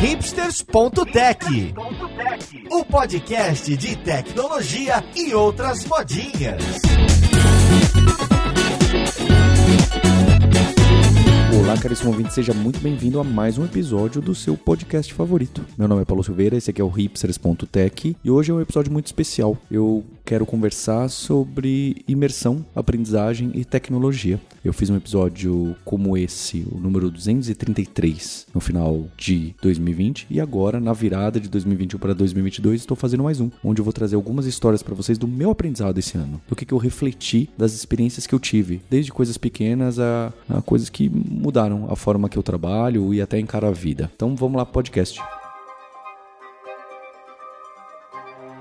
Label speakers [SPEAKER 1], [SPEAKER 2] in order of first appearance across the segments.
[SPEAKER 1] hipsters.tech, o podcast de tecnologia e outras modinhas.
[SPEAKER 2] Olá, caríssimo ouvinte, seja muito bem-vindo a mais um episódio do seu podcast favorito. Meu nome é Paulo Silveira, esse aqui é o hipsters.tech e hoje é um episódio muito especial. Eu quero conversar sobre imersão, aprendizagem e tecnologia. Eu fiz um episódio como esse, o número 233, no final de 2020 e agora, na virada de 2021 para 2022, estou fazendo mais um, onde eu vou trazer algumas histórias para vocês do meu aprendizado esse ano, do que, que eu refleti das experiências que eu tive, desde coisas pequenas a, a coisas que mudaram a forma que eu trabalho e até encaro a vida. Então vamos lá, podcast.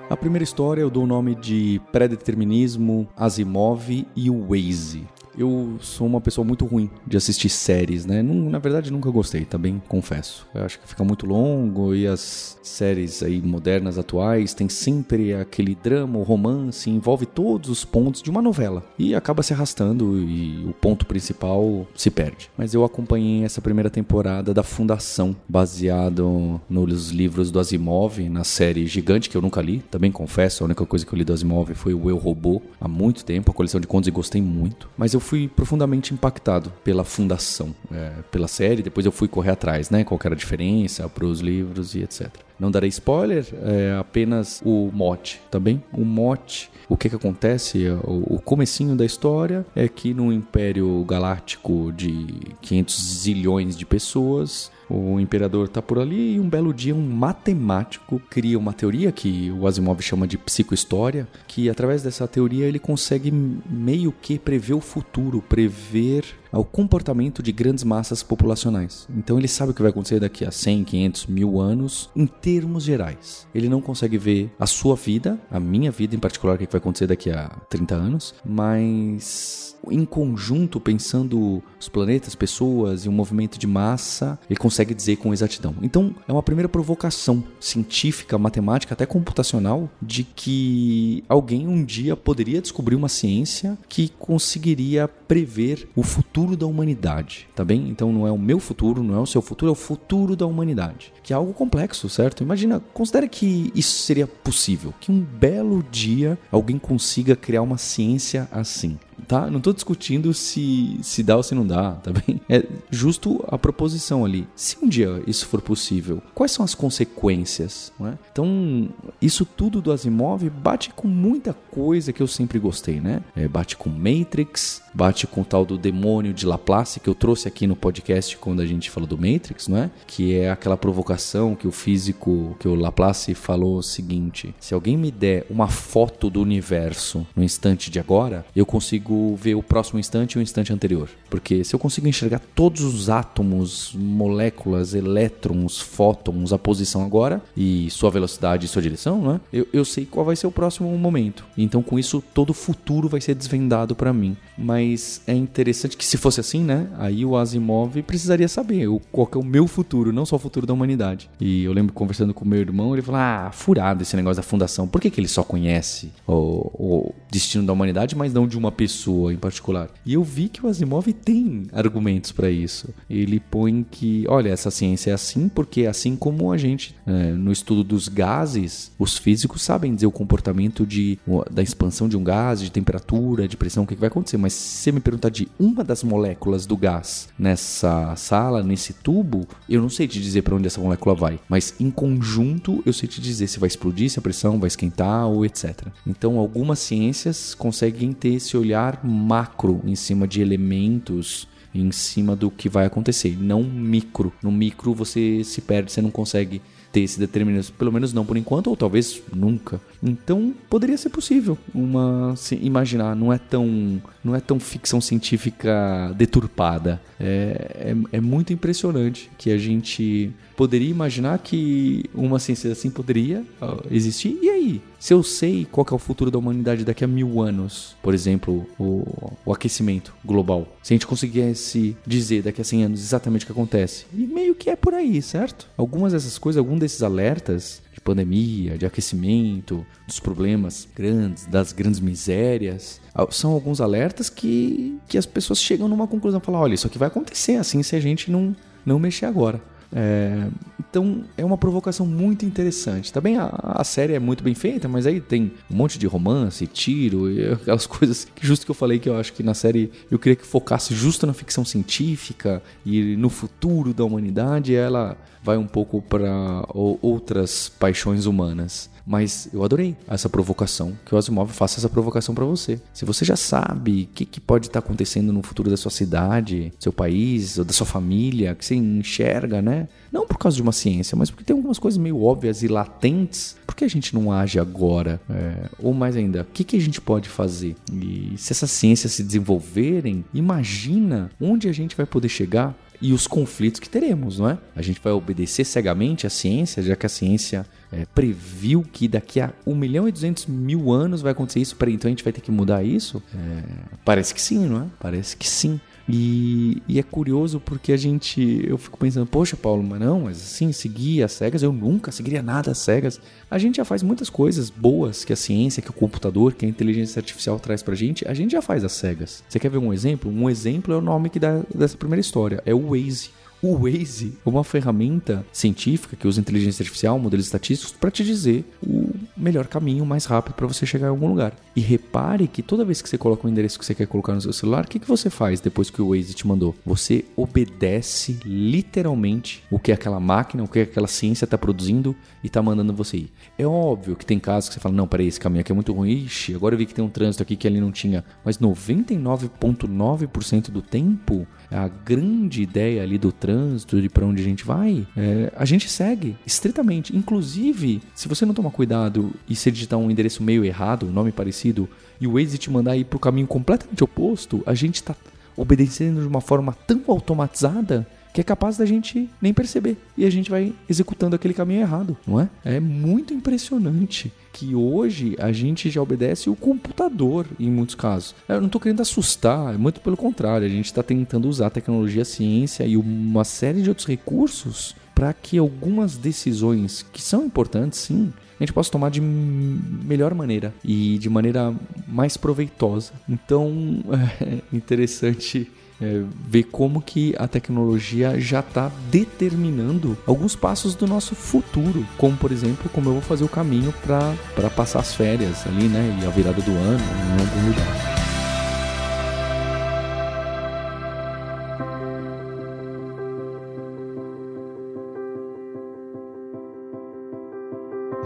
[SPEAKER 2] A primeira história eu dou o nome de Predeterminismo, Asimov e o Waze eu sou uma pessoa muito ruim de assistir séries, né? Na verdade, nunca gostei, também confesso. Eu acho que fica muito longo e as séries aí modernas, atuais, tem sempre aquele drama, o romance, envolve todos os pontos de uma novela e acaba se arrastando e o ponto principal se perde. Mas eu acompanhei essa primeira temporada da Fundação, baseado nos livros do Asimov, na série gigante que eu nunca li, também confesso, a única coisa que eu li do Asimov foi o Eu Robô, há muito tempo, a coleção de contos e gostei muito. Mas eu fui profundamente impactado pela fundação, é, pela série. Depois eu fui correr atrás, né? Qual era a diferença para os livros e etc. Não darei spoiler, é apenas o mote, tá bem? O mote, o que que acontece, o, o comecinho da história é que no Império Galáctico de 500 zilhões de pessoas, o imperador está por ali e um belo dia um matemático cria uma teoria que o Asimov chama de psicohistória, que através dessa teoria ele consegue meio que prever o futuro, prever o comportamento de grandes massas populacionais. Então ele sabe o que vai acontecer daqui a 100, 500, mil anos em termos gerais. Ele não consegue ver a sua vida, a minha vida em particular, o que vai acontecer daqui a 30 anos, mas em conjunto, pensando os planetas, pessoas e um movimento de massa, ele consegue dizer com exatidão. Então, é uma primeira provocação científica, matemática, até computacional, de que alguém um dia poderia descobrir uma ciência que conseguiria prever o futuro da humanidade, tá bem? Então, não é o meu futuro, não é o seu futuro, é o futuro da humanidade, que é algo complexo, certo? Imagina, considere que isso seria possível, que um belo dia alguém consiga criar uma ciência assim tá? Não estou discutindo se, se dá ou se não dá, tá bem? É justo a proposição ali. Se um dia isso for possível, quais são as consequências? É? Então, isso tudo do Asimov bate com muita coisa que eu sempre gostei, né? É, bate com Matrix, bate com o tal do demônio de Laplace que eu trouxe aqui no podcast quando a gente falou do Matrix, não é? Que é aquela provocação que o físico, que o Laplace falou o seguinte: se alguém me der uma foto do universo no instante de agora, eu consigo ver o próximo instante e o instante anterior. Porque se eu consigo enxergar todos os átomos, moléculas, elétrons, fótons, a posição agora e sua velocidade e sua direção, não é? Eu, eu sei qual vai ser o próximo momento. Então com isso todo o futuro vai ser desvendado para mim. Mas é interessante que se fosse assim, né? Aí o Asimov precisaria saber o, qual é o meu futuro, não só o futuro da humanidade. E eu lembro conversando com meu irmão, ele falou: Ah, furado esse negócio da fundação. Por que, que ele só conhece o, o destino da humanidade, mas não de uma pessoa em particular? E eu vi que o Asimov tem argumentos para isso. Ele põe que, olha, essa ciência é assim porque assim como a gente, é, no estudo dos gases, os físicos sabem dizer o comportamento de, da expansão de um gás, de temperatura, de pressão, o que vai acontecer, mas se você me perguntar de uma das moléculas do gás nessa sala, nesse tubo, eu não sei te dizer para onde essa molécula vai, mas em conjunto eu sei te dizer se vai explodir, se a pressão vai esquentar ou etc. Então, algumas ciências conseguem ter esse olhar macro em cima de elementos em cima do que vai acontecer, não micro. No micro você se perde, você não consegue ter esse determinismo, pelo menos não por enquanto, ou talvez nunca. Então, poderia ser possível uma se imaginar, não é tão não é tão ficção científica deturpada. É, é, é muito impressionante que a gente poderia imaginar que uma ciência assim poderia existir. E aí? Se eu sei qual é o futuro da humanidade daqui a mil anos, por exemplo, o, o aquecimento global, se a gente conseguisse dizer daqui a 100 anos exatamente o que acontece, e meio que é por aí, certo? Algumas dessas coisas, algum desses alertas de pandemia, de aquecimento, dos problemas grandes, das grandes misérias, ah, são alguns alertas que, que as pessoas chegam numa conclusão, falam, olha, isso aqui vai acontecer assim se a gente não, não mexer agora. É, Então é uma provocação muito interessante. Também a, a, série é muito bem feita, mas aí tem um monte de romance, tiro e aquelas coisas que justo que eu falei que eu acho que na série eu queria que focasse justo na ficção científica e no futuro da humanidade. ela vai um pouco para outras paixões humanas. Mas eu adorei essa provocação, que o Asimov faça essa provocação para você. Se você já sabe o que, que, pode estar tá acontecendo no futuro da sua cidade, seu país, ou da sua família, que você enxerga, né? Não por causa de uma ciência, mas porque tem algumas coisas meio óbvias e latentes. Por que a gente não age agora? É, ou mais ainda, o que, que a gente pode fazer? E se essas ciências se desenvolverem, imagina onde a gente vai poder chegar e os conflitos que teremos, não é? A gente vai obedecer cegamente à ciência, já que a ciência é, previu que daqui a 1 milhão e 200 mil anos vai acontecer isso, peraí, então a gente vai ter que mudar isso? É, parece que sim, não é? Parece que sim. E, e, é curioso porque a gente. Eu fico pensando, poxa, Paulo, mas não, mas assim, seguir as cegas, eu nunca seguiria nada às cegas. A gente já faz muitas coisas boas que a ciência, que o computador, que a inteligência artificial traz pra gente, a gente já faz às cegas. Você quer ver um exemplo? Um exemplo é o nome que dá dessa primeira história: é o Waze. O Waze é uma ferramenta científica que usa inteligência artificial, modelos estatísticos, para te dizer o melhor caminho mais rápido para você chegar em algum lugar. E repare que toda vez que você coloca o endereço que você quer colocar no seu celular, o que, que você faz depois que o Waze te mandou? Você obedece literalmente o que aquela máquina, o que aquela ciência está produzindo e está mandando você ir. É óbvio que tem casos que você fala, não, peraí, esse caminho aqui é muito ruim, Ixi, agora eu vi que tem um trânsito aqui que ali não tinha. Mas 99,9% do tempo a grande ideia ali do trânsito, de para onde a gente vai, é, a gente segue estritamente. Inclusive, se você não tomar cuidado e se digitar um endereço meio errado, um nome parecido, e o Waze te mandar ir para o caminho completamente oposto, a gente está obedecendo de uma forma tão automatizada que é capaz da gente nem perceber. E a gente vai executando aquele caminho errado, não é? É muito impressionante que hoje a gente já obedece o computador em muitos casos. Eu não estou querendo assustar, é muito pelo contrário, a gente está tentando usar a tecnologia, a ciência e uma série de outros recursos para que algumas decisões que são importantes, sim, a gente possa tomar de melhor maneira e de maneira mais proveitosa. Então, é interessante é, ver como que a tecnologia já está determinando alguns passos do nosso futuro, como por exemplo, como eu vou fazer o caminho para passar as férias ali, né, e a virada do ano em algum lugar.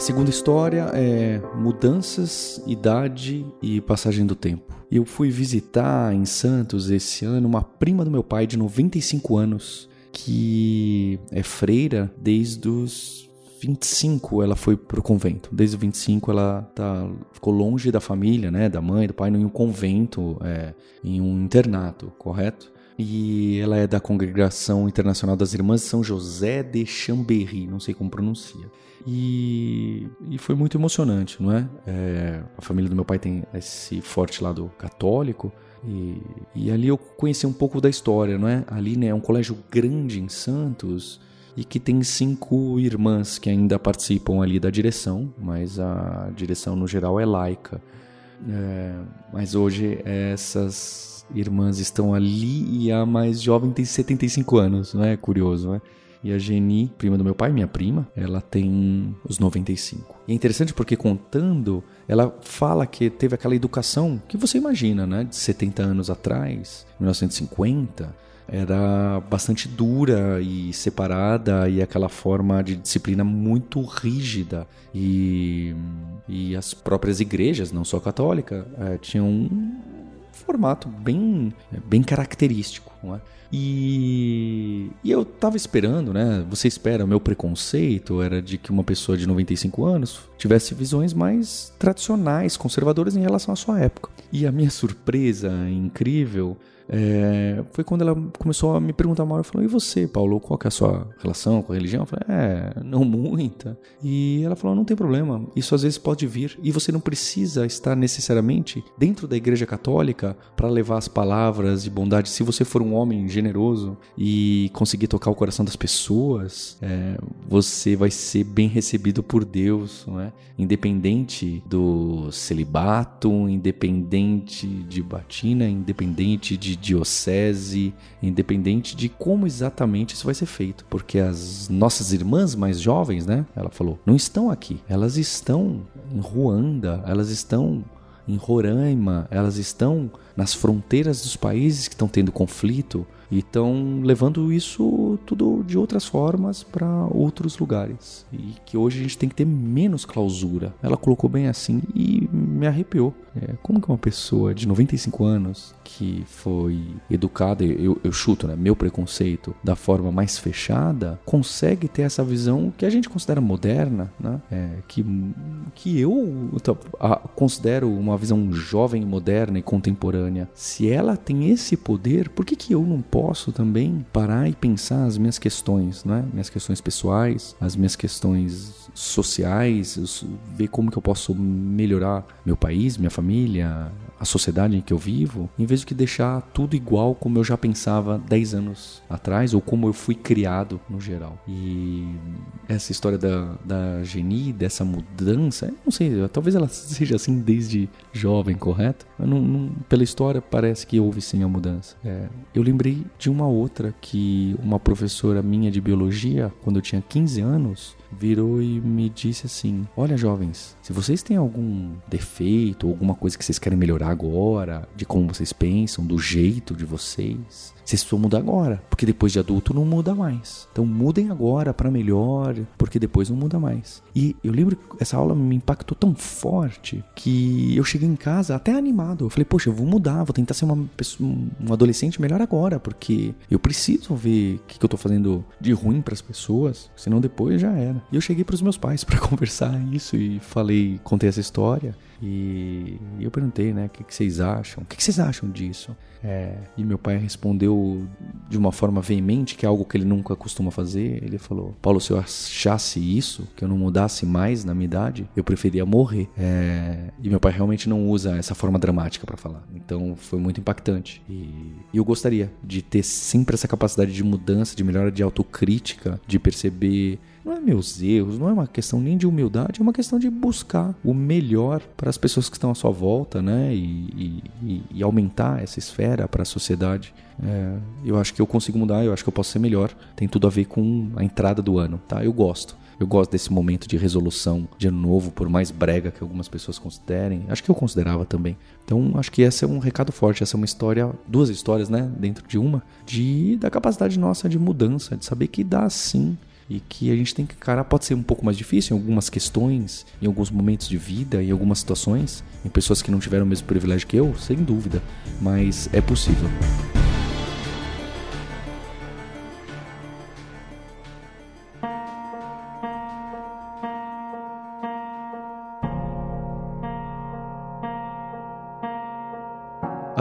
[SPEAKER 2] Segunda história é mudanças, idade e passagem do tempo. Eu fui visitar em Santos esse ano uma prima do meu pai de 95 anos, que é freira desde os 25 ela foi pro convento. Desde os 25 ela tá, ficou longe da família, né, da mãe, do pai, em um convento, é, em um internato, correto? E ela é da Congregação Internacional das Irmãs de São José de Chambéry, não sei como pronuncia. E, e foi muito emocionante, não é? é? A família do meu pai tem esse forte lado católico. E, e ali eu conheci um pouco da história, não é? Ali né, é um colégio grande em Santos e que tem cinco irmãs que ainda participam ali da direção, mas a direção no geral é laica. É, mas hoje essas irmãs estão ali e a mais jovem tem 75 anos, não é? Curioso, não é? E a Geni, prima do meu pai, minha prima, ela tem os 95. E é interessante porque contando, ela fala que teve aquela educação que você imagina, né? De 70 anos atrás, 1950 era bastante dura e separada e aquela forma de disciplina muito rígida e, e as próprias igrejas, não só católica, é, tinham formato bem, bem característico. Não é? E, e eu tava esperando, né? Você espera, o meu preconceito era de que uma pessoa de 95 anos tivesse visões mais tradicionais, conservadoras em relação à sua época. E a minha surpresa incrível é, foi quando ela começou a me perguntar mal. Eu falei, e você, Paulo, qual que é a sua relação com a religião? Eu falei, é, não muita. E ela falou, não tem problema, isso às vezes pode vir. E você não precisa estar necessariamente dentro da igreja católica para levar as palavras de bondade. Se você for um homem generoso e conseguir tocar o coração das pessoas, é, você vai ser bem recebido por Deus, não é? Independente do celibato, independente de batina, independente de diocese, independente de como exatamente isso vai ser feito, porque as nossas irmãs mais jovens, né? Ela falou, não estão aqui, elas estão em Ruanda, elas estão em Roraima, elas estão nas fronteiras dos países que estão tendo conflito e estão levando isso tudo de outras formas para outros lugares. E que hoje a gente tem que ter menos clausura. Ela colocou bem assim e me arrepiou. É, como que uma pessoa de 95 anos que foi educada, eu, eu chuto, né, meu preconceito, da forma mais fechada, consegue ter essa visão que a gente considera moderna, né? É, que, que eu a, considero uma visão jovem, moderna e contemporânea. Se ela tem esse poder, por que, que eu não posso também parar e pensar as minhas questões, né? Minhas questões pessoais, as minhas questões sociais, ver como que eu posso melhorar meu país, minha família, a sociedade em que eu vivo, em vez de deixar tudo igual como eu já pensava 10 anos atrás ou como eu fui criado no geral. E essa história da, da Geni, dessa mudança, não sei, talvez ela seja assim desde jovem, correto? Não, não, pela história parece que houve sim a mudança. É, eu lembrei de uma outra que uma professora minha de biologia, quando eu tinha 15 anos, virou e me disse assim: Olha, jovens, se vocês têm algum defeito, alguma coisa que vocês querem melhorar agora, de como vocês pensam, do jeito de vocês, vocês precisam mudar agora, porque depois de adulto não muda mais. Então mudem agora para melhor, porque depois não muda mais. E eu lembro que essa aula me impactou tão forte que eu cheguei em casa até animado. Eu falei, poxa, eu vou mudar, vou tentar ser uma pessoa, um adolescente melhor agora, porque eu preciso ver o que, que eu tô fazendo de ruim para as pessoas, senão depois já era. E eu cheguei para os meus pais para conversar isso e falei, contei essa história. E eu perguntei, né, o que, que vocês acham? O que, que vocês acham disso? É, e meu pai respondeu de uma forma veemente, que é algo que ele nunca costuma fazer. Ele falou: Paulo, se eu achasse isso, que eu não mudasse mais na minha idade, eu preferia morrer. É, e meu pai realmente não usa essa forma dramática para falar. Então foi muito impactante. E, e eu gostaria de ter sempre essa capacidade de mudança, de melhora, de autocrítica, de perceber não é meus erros, não é uma questão nem de humildade, é uma questão de buscar o melhor para as pessoas que estão à sua volta, né? E, e, e aumentar essa esfera para a sociedade. É, eu acho que eu consigo mudar, eu acho que eu posso ser melhor. Tem tudo a ver com a entrada do ano, tá? Eu gosto. Eu gosto desse momento de resolução de ano novo, por mais brega que algumas pessoas considerem. Acho que eu considerava também. Então, acho que esse é um recado forte. Essa é uma história, duas histórias, né? Dentro de uma, de da capacidade nossa de mudança, de saber que dá sim e que a gente tem que encarar. Pode ser um pouco mais difícil em algumas questões, em alguns momentos de vida, em algumas situações, em pessoas que não tiveram o mesmo privilégio que eu, sem dúvida, mas é possível.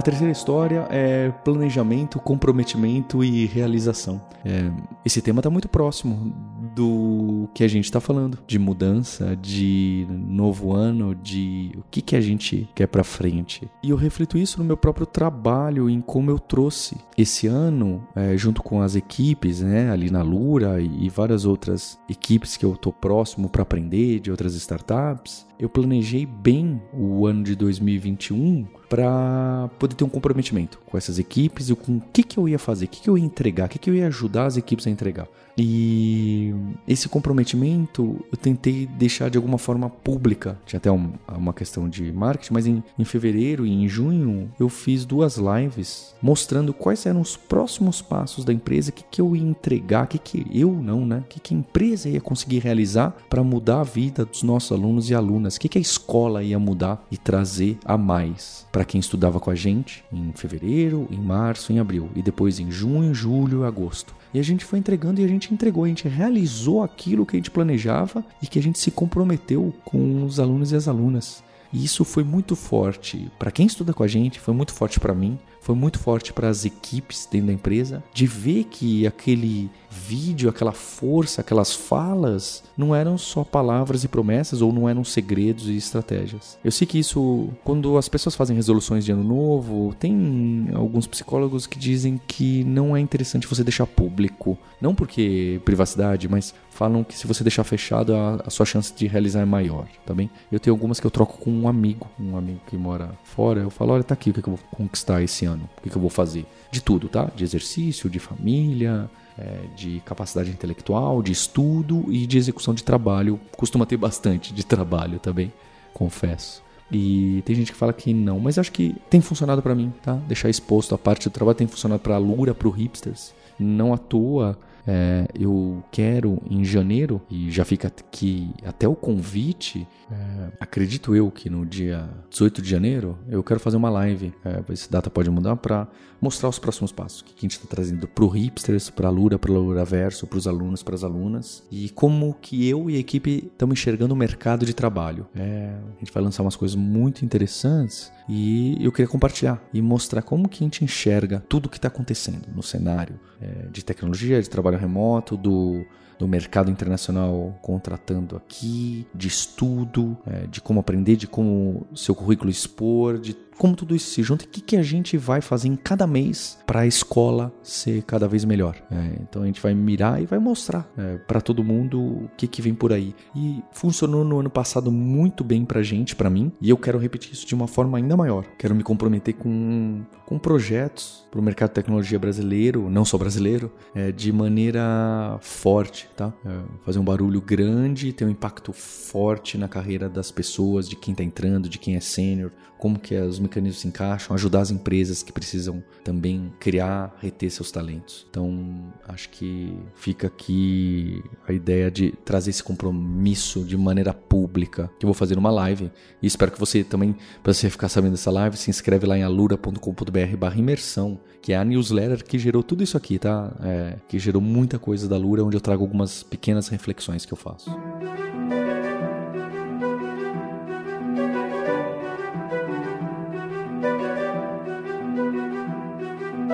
[SPEAKER 2] A terceira história é planejamento, comprometimento e realização. É, esse tema está muito próximo do que a gente está falando, de mudança, de novo ano, de o que, que a gente quer para frente. E eu reflito isso no meu próprio trabalho, em como eu trouxe esse ano, é, junto com as equipes, né, ali na Lura e, e várias outras equipes que eu estou próximo para aprender, de outras startups, eu planejei bem o ano de 2021 para poder ter um comprometimento com essas equipes e com o que, que eu ia fazer, o que, que eu ia entregar, o que, que eu ia ajudar as equipes a entregar. E esse comprometimento eu tentei deixar de alguma forma pública. Tinha até um, uma questão de marketing, mas em, em fevereiro e em junho eu fiz duas lives mostrando quais eram os próximos passos da empresa, o que, que eu ia entregar, o que, que eu não, né? O que, que a empresa ia conseguir realizar para mudar a vida dos nossos alunos e alunas, o que, que a escola ia mudar e trazer a mais para quem estudava com a gente em fevereiro, em março, em abril e depois em junho, julho, agosto. E a gente foi entregando e a gente entregou, a gente realizou aquilo que a gente planejava e que a gente se comprometeu com os alunos e as alunas. E isso foi muito forte para quem estuda com a gente, foi muito forte para mim, foi muito forte para as equipes dentro da empresa, de ver que aquele vídeo, aquela força, aquelas falas, não eram só palavras e promessas ou não eram segredos e estratégias. Eu sei que isso, quando as pessoas fazem resoluções de ano novo, tem alguns psicólogos que dizem que não é interessante você deixar público. Não porque privacidade, mas falam que se você deixar fechado, a, a, sua chance de realizar é maior, tá bem? Eu tenho algumas que eu troco com um amigo, um amigo que mora fora. Eu falo: olha, tá aqui o que, é que eu vou conquistar esse ano, o que, é que eu vou fazer. De tudo, tá? De exercício, de família, é, de capacidade intelectual, de estudo e de execução de trabalho. Costuma ter bastante de trabalho também, confesso. E tem gente que fala que não, mas acho que tem funcionado para mim, tá? Deixar exposto a parte do trabalho tem funcionado para a Lura, para o hipsters. Não à toa é, eu quero em janeiro, e já fica aqui até o convite, é, acredito eu que no dia 18 de janeiro eu quero fazer uma live, é, essa data pode mudar, para mostrar os próximos passos. Que a gente está trazendo para o Hipsters, para a Lura, para o Luraverso, para os alunos, para as alunas, e como que eu e a equipe estamos enxergando o mercado de trabalho. É, a gente vai lançar umas coisas muito interessantes e eu queria compartilhar e mostrar como que a gente enxerga tudo o que está acontecendo no cenário é, de tecnologia, de trabalho remoto, do do mercado internacional contratando aqui, de estudo, é, de como aprender, de como seu currículo expor, de como tudo isso se junta e o que, que a gente vai fazer em cada mês para a escola ser cada vez melhor. É, então a gente vai mirar e vai mostrar é, para todo mundo o que, que vem por aí. E funcionou no ano passado muito bem para gente, para mim, e eu quero repetir isso de uma forma ainda maior. Quero me comprometer com, com projetos para o mercado de tecnologia brasileiro, não só brasileiro, é, de maneira forte, tá? É, fazer um barulho grande, ter um impacto forte na carreira das pessoas, de quem está entrando, de quem é sênior, como que os mecanismos se encaixam, ajudar as empresas que precisam também criar, reter seus talentos. Então, acho que fica aqui a ideia de trazer esse compromisso de maneira pública, que eu vou fazer numa live. E espero que você também, para você ficar sabendo dessa live, se inscreve lá em alura.com.br barra imersão, que é a newsletter que gerou tudo isso aqui, tá? É, que gerou muita coisa da Lura, onde eu trago algumas pequenas reflexões que eu faço.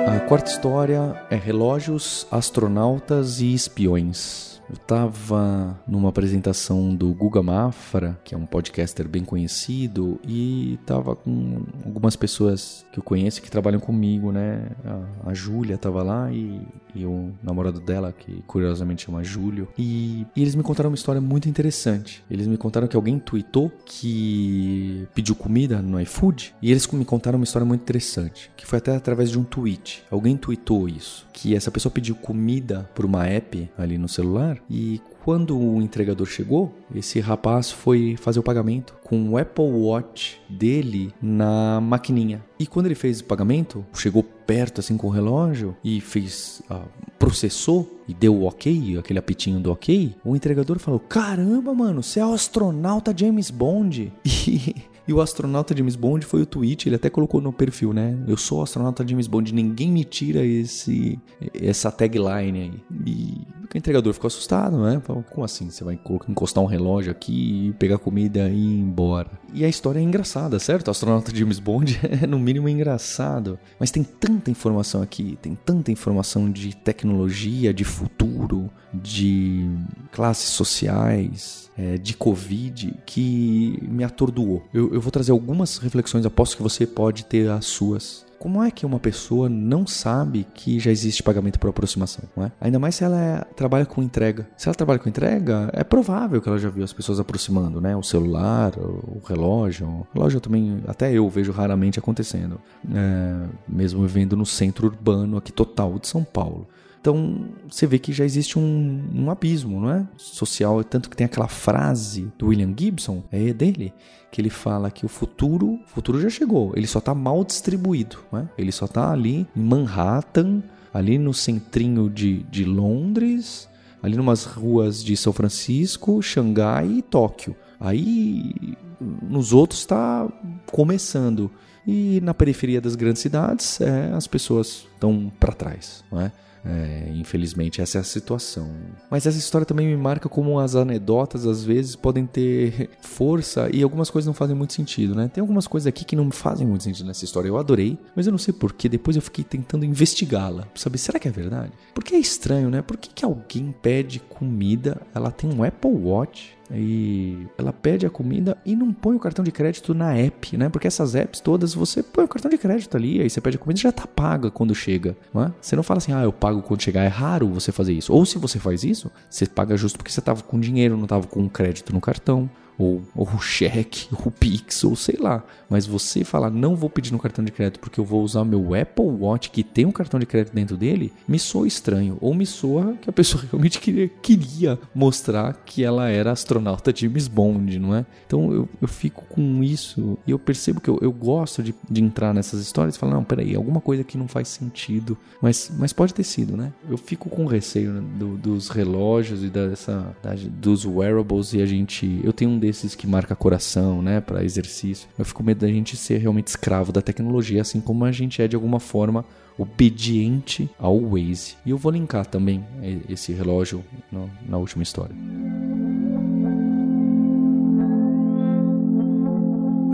[SPEAKER 2] A quarta história é relógios, astronautas e espiões. Eu estava numa apresentação do Guga Mafra, que é um podcaster bem conhecido, e estava com algumas pessoas que eu conheço que trabalham comigo, né? A, a Júlia estava lá e, e, o namorado dela, que curiosamente chama Júlio. E, e, eles me contaram uma história muito interessante. Eles me contaram que alguém tweetou que pediu comida no iFood, e eles me contaram uma história muito interessante, que foi até através de um tweet. Alguém tweetou isso, que essa pessoa pediu comida por uma app ali no celular e quando o entregador chegou, esse rapaz foi fazer o pagamento com o Apple Watch dele na maquininha. E quando ele fez o pagamento, chegou perto assim com o relógio e fez, uh, processou e deu o ok, aquele apitinho do ok, o entregador falou: Caramba, mano, você é o astronauta James Bond. E e o astronauta James Bond foi o tweet, ele até colocou no perfil, né? Eu sou o astronauta James Bond, ninguém me tira esse essa tagline aí. E o entregador ficou assustado, né? Falou, como assim? Você vai encostar um relógio aqui, pegar comida e ir embora. E a história é engraçada, certo? O astronauta James Bond é no mínimo engraçado. Mas tem tanta informação aqui, tem tanta informação de tecnologia, de futuro, de classes sociais, é, de Covid, que me atordoou. Eu, eu vou trazer algumas reflexões, aposto que você pode ter as suas. Como é que uma pessoa não sabe que já existe pagamento por aproximação? É? Ainda mais se ela é, trabalha com entrega. Se ela trabalha com entrega, é provável que ela já viu as pessoas aproximando, né? O celular, o relógio. O relógio também, até eu vejo raramente acontecendo. É, mesmo vivendo no centro urbano aqui total de São Paulo. Então você vê que já existe um, um abismo, não é? Social, tanto que tem aquela frase do William Gibson, é dele, que ele fala que o futuro, o futuro já chegou, ele só está mal distribuído, não é? Ele só está ali em Manhattan, ali no centrinho de, de Londres, ali numas ruas de São Francisco, Xangai e Tóquio. Aí nos outros está começando. E na periferia das grandes cidades, é, as pessoas estão para trás, não é? É, infelizmente, essa é a situação. Mas essa história também me marca como as anedotas, às vezes, podem ter força e algumas coisas não fazem muito sentido, né? Tem algumas coisas aqui que não fazem muito sentido nessa história. Eu adorei, mas eu não sei porquê. Depois eu fiquei tentando investigá-la. Saber, será que é verdade? Porque é estranho, né? Por que, que alguém pede comida? Ela tem um Apple Watch e ela pede a comida e não põe o cartão de crédito na app, né? Porque essas apps todas você põe o cartão de crédito ali, aí você pede a comida e já tá paga quando chega, não é? Você não fala assim, ah, eu pago quando chegar. É raro você fazer isso. Ou se você faz isso, você paga justo porque você tava com dinheiro, não tava com crédito no cartão ou, ou o cheque, ou o Pix, ou sei lá. Mas você falar, não vou pedir no cartão de crédito porque eu vou usar meu Apple Watch que tem um cartão de crédito dentro dele, me soa estranho. Ou me soa que a pessoa realmente queria, queria mostrar que ela era astronauta James Bond, não é? Então eu, eu fico com isso e eu percebo que eu, eu gosto de, de entrar nessas histórias e falar, não, peraí, alguma coisa que não faz sentido. Mas, mas pode ter sido, né? Eu fico com receio do, dos relógios e dessa, da, dos wearables e a gente... Eu tenho um desses que marca coração, né, para exercício. Eu fico com medo da gente ser realmente escravo da tecnologia, assim como a gente é de alguma forma obediente ao Waze. E eu vou linkar também esse relógio no, na última história.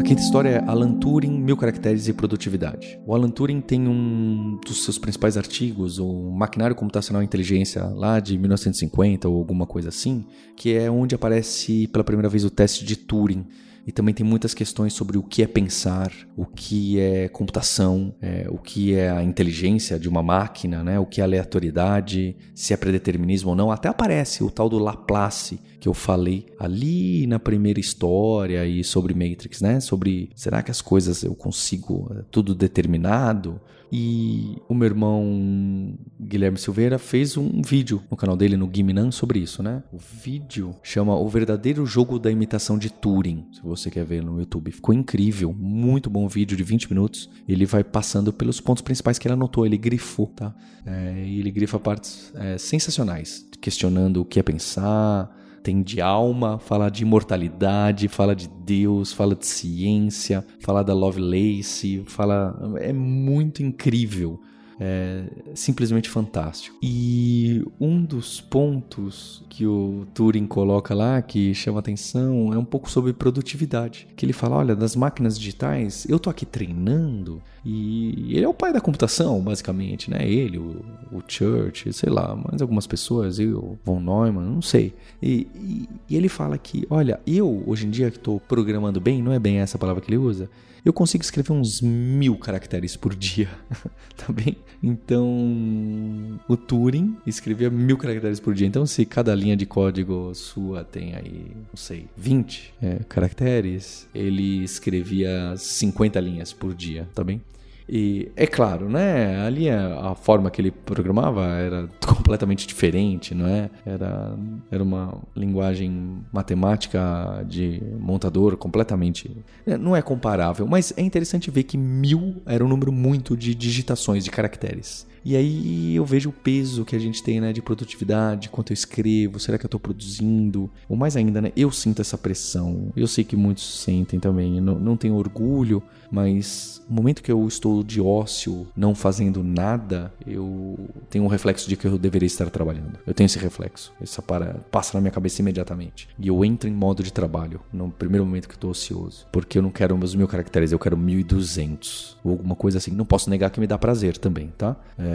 [SPEAKER 2] Quinta história é Alan Turing, Mil Caracteres e Produtividade. O Alan Turing tem um dos seus principais artigos, o Maquinário Computacional e Inteligência, lá de 1950 ou alguma coisa assim, que é onde aparece pela primeira vez o teste de Turing e também tem muitas questões sobre o que é pensar, o que é computação, é, o que é a inteligência de uma máquina, né? o que é aleatoriedade, se é predeterminismo ou não. Até aparece o tal do Laplace que eu falei ali na primeira história e sobre Matrix, né? Sobre será que as coisas eu consigo é, tudo determinado? E o meu irmão Guilherme Silveira fez um vídeo no canal dele, no Giminan, sobre isso, né? O vídeo chama O Verdadeiro Jogo da Imitação de Turing, se você quer ver no YouTube. Ficou incrível, muito bom vídeo de 20 minutos. Ele vai passando pelos pontos principais que ele anotou, ele grifou, tá? É, ele grifa partes é, sensacionais, questionando o que é pensar, tem de alma, fala de imortalidade, fala de Deus, fala de ciência, fala da Lovelace, fala. É muito incrível. É simplesmente fantástico. E um dos pontos que o Turing coloca lá, que chama atenção, é um pouco sobre produtividade. Que ele fala: olha, das máquinas digitais, eu tô aqui treinando, e ele é o pai da computação, basicamente, né? Ele, o, o Church, sei lá, mais algumas pessoas, eu, Von Neumann, não sei. E, e, e ele fala que, olha, eu, hoje em dia que estou programando bem, não é bem essa palavra que ele usa, eu consigo escrever uns mil caracteres por dia, tá bem? Então, o Turing escrevia mil caracteres por dia. Então, se cada linha de código sua tem aí, não sei, 20 é, caracteres, ele escrevia 50 linhas por dia, tá bem? E é claro, né? Ali a, forma que ele programava era completamente diferente, não é? Era, era uma linguagem matemática de montador completamente. É, não é comparável, mas é interessante ver que mil era um número muito de digitações, de caracteres. E aí eu vejo o peso que a gente tem, né, de produtividade, quanto eu escrevo, será que eu estou produzindo? Ou mais ainda, né, eu sinto essa pressão. Eu sei que muitos sentem também. Eu não, tenho orgulho, mas no momento que eu estou de ócio, não fazendo nada, eu tenho um reflexo de que eu deveria estar trabalhando. Eu tenho esse reflexo. Essa para, passa na minha cabeça imediatamente. E eu entro em modo de trabalho no primeiro momento que estou ocioso. Porque eu não quero meus caracteres, eu quero 1200. Ou alguma coisa assim. Não posso negar que me dá prazer também, tá? É,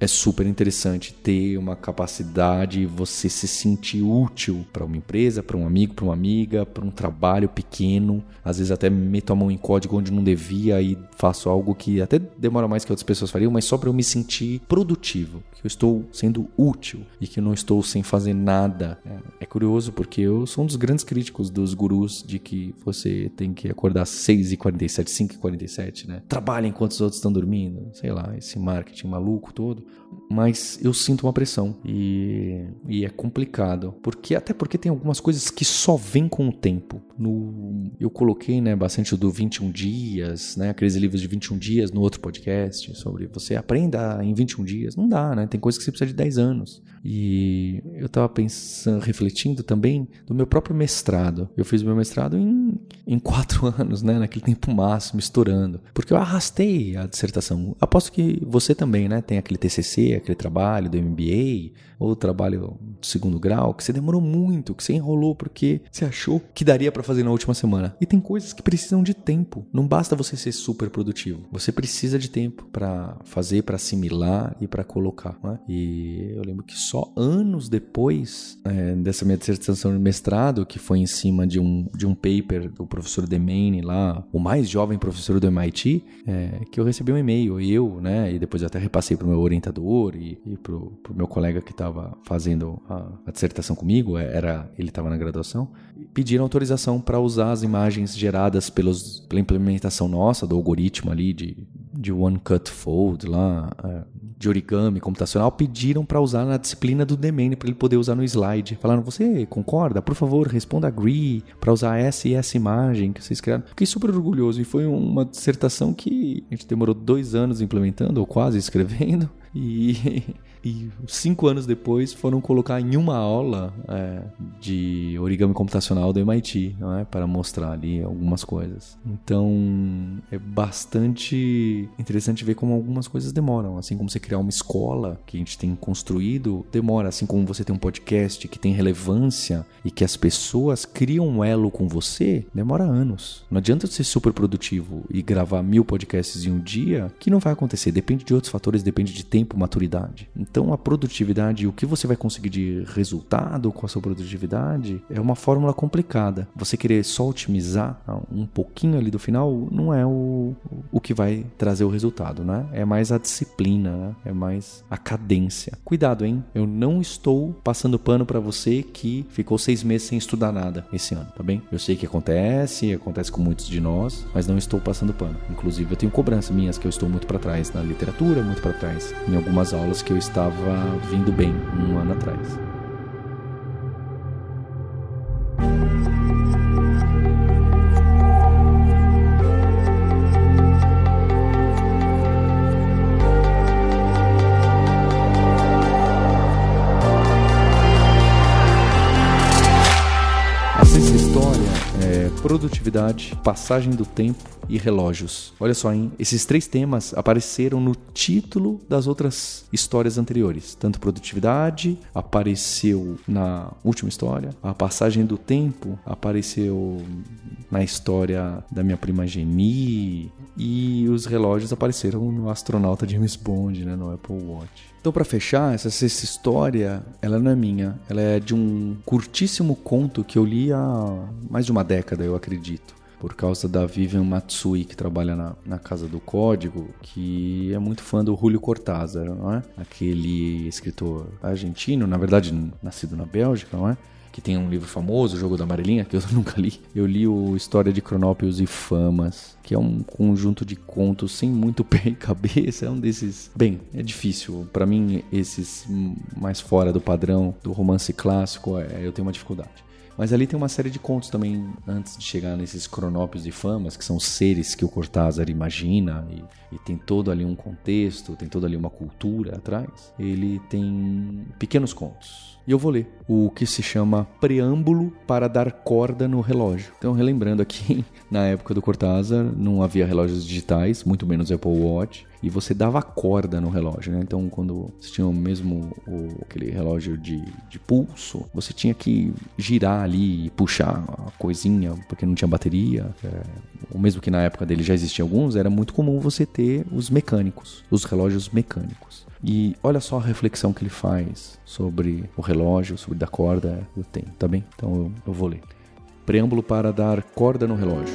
[SPEAKER 2] é super interessante ter uma capacidade, você se sentir útil para uma empresa, para um amigo, para uma amiga, para um trabalho pequeno. Às vezes até meto a mão em código onde não devia e faço algo que até demora mais que outras pessoas fariam, mas só para eu me sentir produtivo, que eu estou sendo útil e que eu não estou sem fazer nada. É, é curioso porque eu sou um dos grandes críticos dos gurus de que você tem que acordar às 6h47, 5h47, né? Trabalha enquanto os outros estão dormindo, sei lá, esse marketing maluco todo mas eu sinto uma pressão e, e é complicado, porque até porque tem algumas coisas que só vêm com o tempo. No, eu coloquei, né, bastante do 21 dias, né, aqueles livros de 21 dias no outro podcast sobre você aprenda em 21 dias. Não dá, né? Tem coisas que você precisa de 10 anos. E eu tava pensando, refletindo também do meu próprio mestrado. Eu fiz meu mestrado em em quatro anos, né? Naquele tempo máximo, estourando. Porque eu arrastei a dissertação. Aposto que você também, né? Tem aquele TCC, aquele trabalho do MBA, ou trabalho de segundo grau, que você demorou muito, que você enrolou porque você achou que daria para fazer na última semana. E tem coisas que precisam de tempo. Não basta você ser super produtivo. Você precisa de tempo para fazer, para assimilar e para colocar. Né? E eu lembro que só anos depois é, dessa minha dissertação de mestrado, que foi em cima de um, de um paper do professor Demaine lá, o mais jovem professor do MIT, é, que eu recebi um e-mail, eu, né, e depois até repassei para o meu orientador e, e o meu colega que estava fazendo a, a, dissertação comigo, é, era ele estava na graduação, pediram autorização para usar as imagens geradas pelos, pela implementação nossa do algoritmo ali de, de One Cut Fold lá, é, de origami computacional, pediram para usar na disciplina do Demene para ele poder usar no slide. Falaram: "Você concorda? Por favor, responda agree para usar essa e essa imagem que vocês criaram". Fiquei super orgulhoso e foi uma dissertação que a gente demorou dois anos implementando ou quase escrevendo e e cinco anos depois foram colocar em uma aula é, de origami computacional do MIT, é? para mostrar ali algumas coisas. Então é bastante interessante ver como algumas coisas demoram, assim como você criar uma escola que a gente tem construído, demora, assim como você tem um podcast que tem relevância e que as pessoas criam um elo com você, demora anos. Não adianta ser super produtivo e gravar mil podcasts em um dia, que não vai acontecer. Depende de outros fatores, depende de tempo, maturidade. Então a produtividade, o que você vai conseguir de resultado com a sua produtividade é uma fórmula complicada. Você querer só otimizar um pouquinho ali do final não é o, o que vai trazer o resultado, né? É mais a disciplina, né? é mais a cadência. Cuidado, hein? Eu não estou passando pano para você que ficou seis meses sem estudar nada esse ano, tá bem? Eu sei que acontece, acontece com muitos de nós, mas não estou passando pano. Inclusive eu tenho cobranças minhas que eu estou muito para trás na literatura, muito para trás em algumas aulas que eu estava estava vindo bem um ano atrás. É produtividade, passagem do tempo e relógios. Olha só, hein? Esses três temas apareceram no título das outras histórias anteriores. Tanto produtividade apareceu na última história, a passagem do tempo apareceu na história da minha prima Geni e os relógios apareceram no astronauta James Bond, né, no Apple Watch. Então, para fechar, essa, essa história, ela não é minha, ela é de um curtíssimo conto que eu li há mais de uma década, eu acredito por causa da Vivian Matsui, que trabalha na, na Casa do Código, que é muito fã do Julio Cortázar, não é? Aquele escritor argentino, na verdade nascido na Bélgica, não é? Que tem um livro famoso, O Jogo da Amarelinha, que eu nunca li. Eu li o História de Cronópios e Famas, que é um conjunto de contos sem muito pé e cabeça. É um desses. Bem, é difícil. para mim, esses mais fora do padrão do romance clássico, é, eu tenho uma dificuldade. Mas ali tem uma série de contos também, antes de chegar nesses cronópios e famas, que são seres que o Cortázar imagina e, e tem todo ali um contexto, tem toda ali uma cultura atrás. Ele tem pequenos contos. E eu vou ler o que se chama Preâmbulo para dar corda no relógio. Então, relembrando aqui, na época do Cortázar, não havia relógios digitais, muito menos Apple Watch e você dava corda no relógio, né? Então, quando você tinha mesmo o, aquele relógio de, de pulso, você tinha que girar ali e puxar a coisinha, porque não tinha bateria. É, o mesmo que na época dele já existiam alguns, era muito comum você ter os mecânicos, os relógios mecânicos. E olha só a reflexão que ele faz sobre o relógio, sobre dar corda eu tenho, tá bem? Então eu, eu vou ler. Preâmbulo para dar corda no relógio.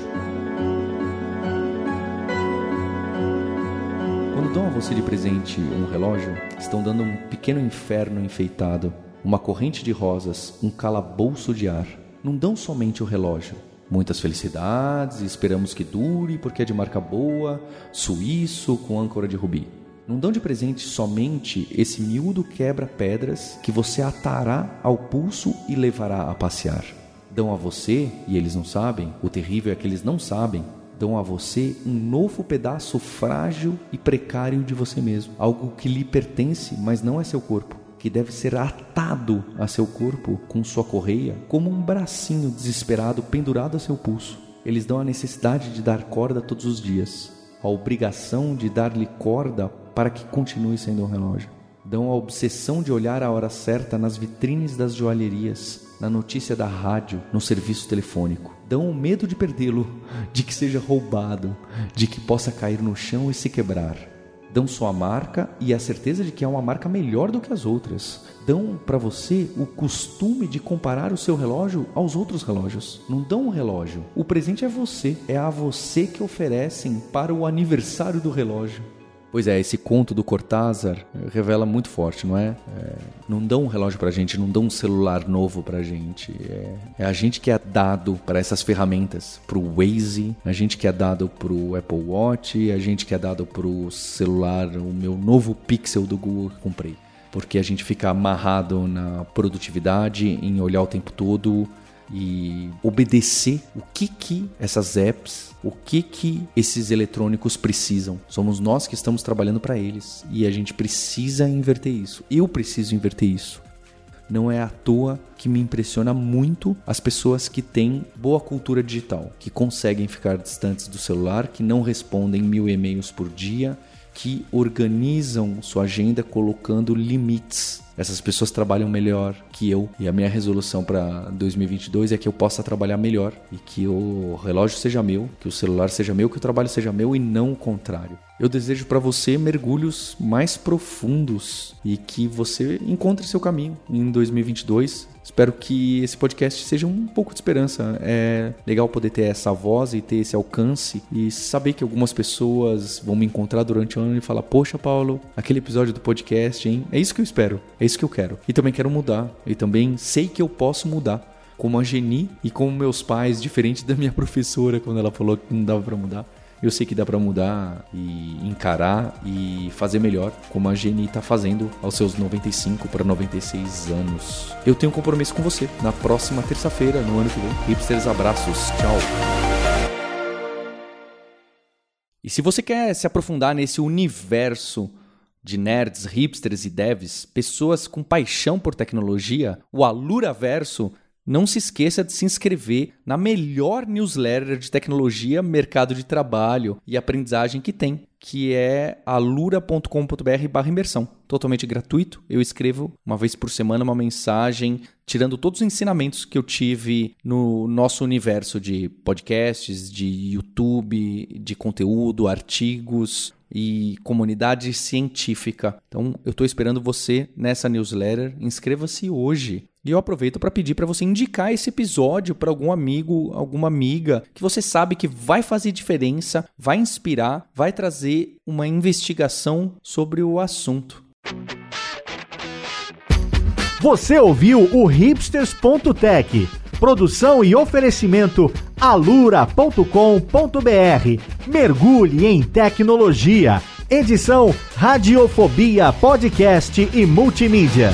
[SPEAKER 2] Quando dão a você de presente um relógio, estão dando um pequeno inferno enfeitado, uma corrente de rosas, um calabouço de ar. Não dão somente o relógio. Muitas felicidades, esperamos que dure porque é de marca boa, suíço com âncora de rubi. Não dão de presente somente esse miúdo quebra-pedras que você atará ao pulso e levará a passear. Dão a você, e eles não sabem, o terrível é que eles não sabem, dão a você um novo pedaço frágil e precário de você mesmo, algo que lhe pertence, mas não é seu corpo, que deve ser atado a seu corpo com sua correia, como um bracinho desesperado pendurado a seu pulso. Eles dão a necessidade de dar corda todos os dias, a obrigação de dar-lhe corda para que continue sendo um relógio. Dão a obsessão de olhar a hora certa nas vitrines das joalherias, na notícia da rádio, no serviço telefônico. Dão o medo de perdê-lo, de que seja roubado, de que possa cair no chão e se quebrar. Dão sua marca e a certeza de que é uma marca melhor do que as outras. Dão para você o costume de comparar o seu relógio aos outros relógios. Não dão um relógio. O presente é você. É a você que oferecem para o aniversário do relógio. Pois é, esse conto do Cortázar revela muito forte, não é? é não dão um relógio pra gente, não dão um celular novo pra gente. É, é a gente que é dado para essas ferramentas, pro Waze, a gente que é dado pro Apple Watch, a gente que é dado pro celular, o meu novo Pixel do Google que comprei. Porque a gente fica amarrado na produtividade, em olhar o tempo todo e obedecer o que que essas apps, o que que esses eletrônicos precisam. Somos nós que estamos trabalhando para eles e a gente precisa inverter isso. Eu preciso inverter isso. Não é à toa que me impressiona muito as pessoas que têm boa cultura digital, que conseguem ficar distantes do celular, que não respondem mil e-mails por dia, que organizam sua agenda colocando limites essas pessoas trabalham melhor que eu e a minha resolução para 2022 é que eu possa trabalhar melhor e que o relógio seja meu, que o celular seja meu, que o trabalho seja meu e não o contrário. Eu desejo para você mergulhos mais profundos e que você encontre seu caminho em 2022. Espero que esse podcast seja um pouco de esperança. É legal poder ter essa voz e ter esse alcance e saber que algumas pessoas vão me encontrar durante o ano e falar: Poxa, Paulo, aquele episódio do podcast, hein? É isso que eu espero, é isso que eu quero. E também quero mudar, e também sei que eu posso mudar como a Geni e como meus pais, diferente da minha professora quando ela falou que não dava para mudar. Eu sei que dá para mudar e encarar e fazer melhor, como a Geni está fazendo aos seus 95 para 96 anos. Eu tenho um compromisso com você na próxima terça-feira, no ano que vem. Hipsters, abraços, tchau. E se você quer se aprofundar nesse universo de nerds, hipsters e devs, pessoas com paixão por tecnologia, o Alura Verso não se esqueça de se inscrever na melhor newsletter de tecnologia, mercado de trabalho e aprendizagem que tem, que é alura.com.br imersão. Totalmente gratuito. Eu escrevo uma vez por semana uma mensagem tirando todos os ensinamentos que eu tive no nosso universo de podcasts, de YouTube, de conteúdo, artigos e comunidade científica. Então, eu estou esperando você nessa newsletter. Inscreva-se hoje. E eu aproveito para pedir para você indicar esse episódio para algum amigo, alguma amiga que você sabe que vai fazer diferença, vai inspirar, vai trazer uma investigação sobre o assunto.
[SPEAKER 1] Você ouviu o hipsters.tech, produção e oferecimento alura.com.br. Mergulhe em tecnologia. Edição Radiofobia Podcast e Multimídia.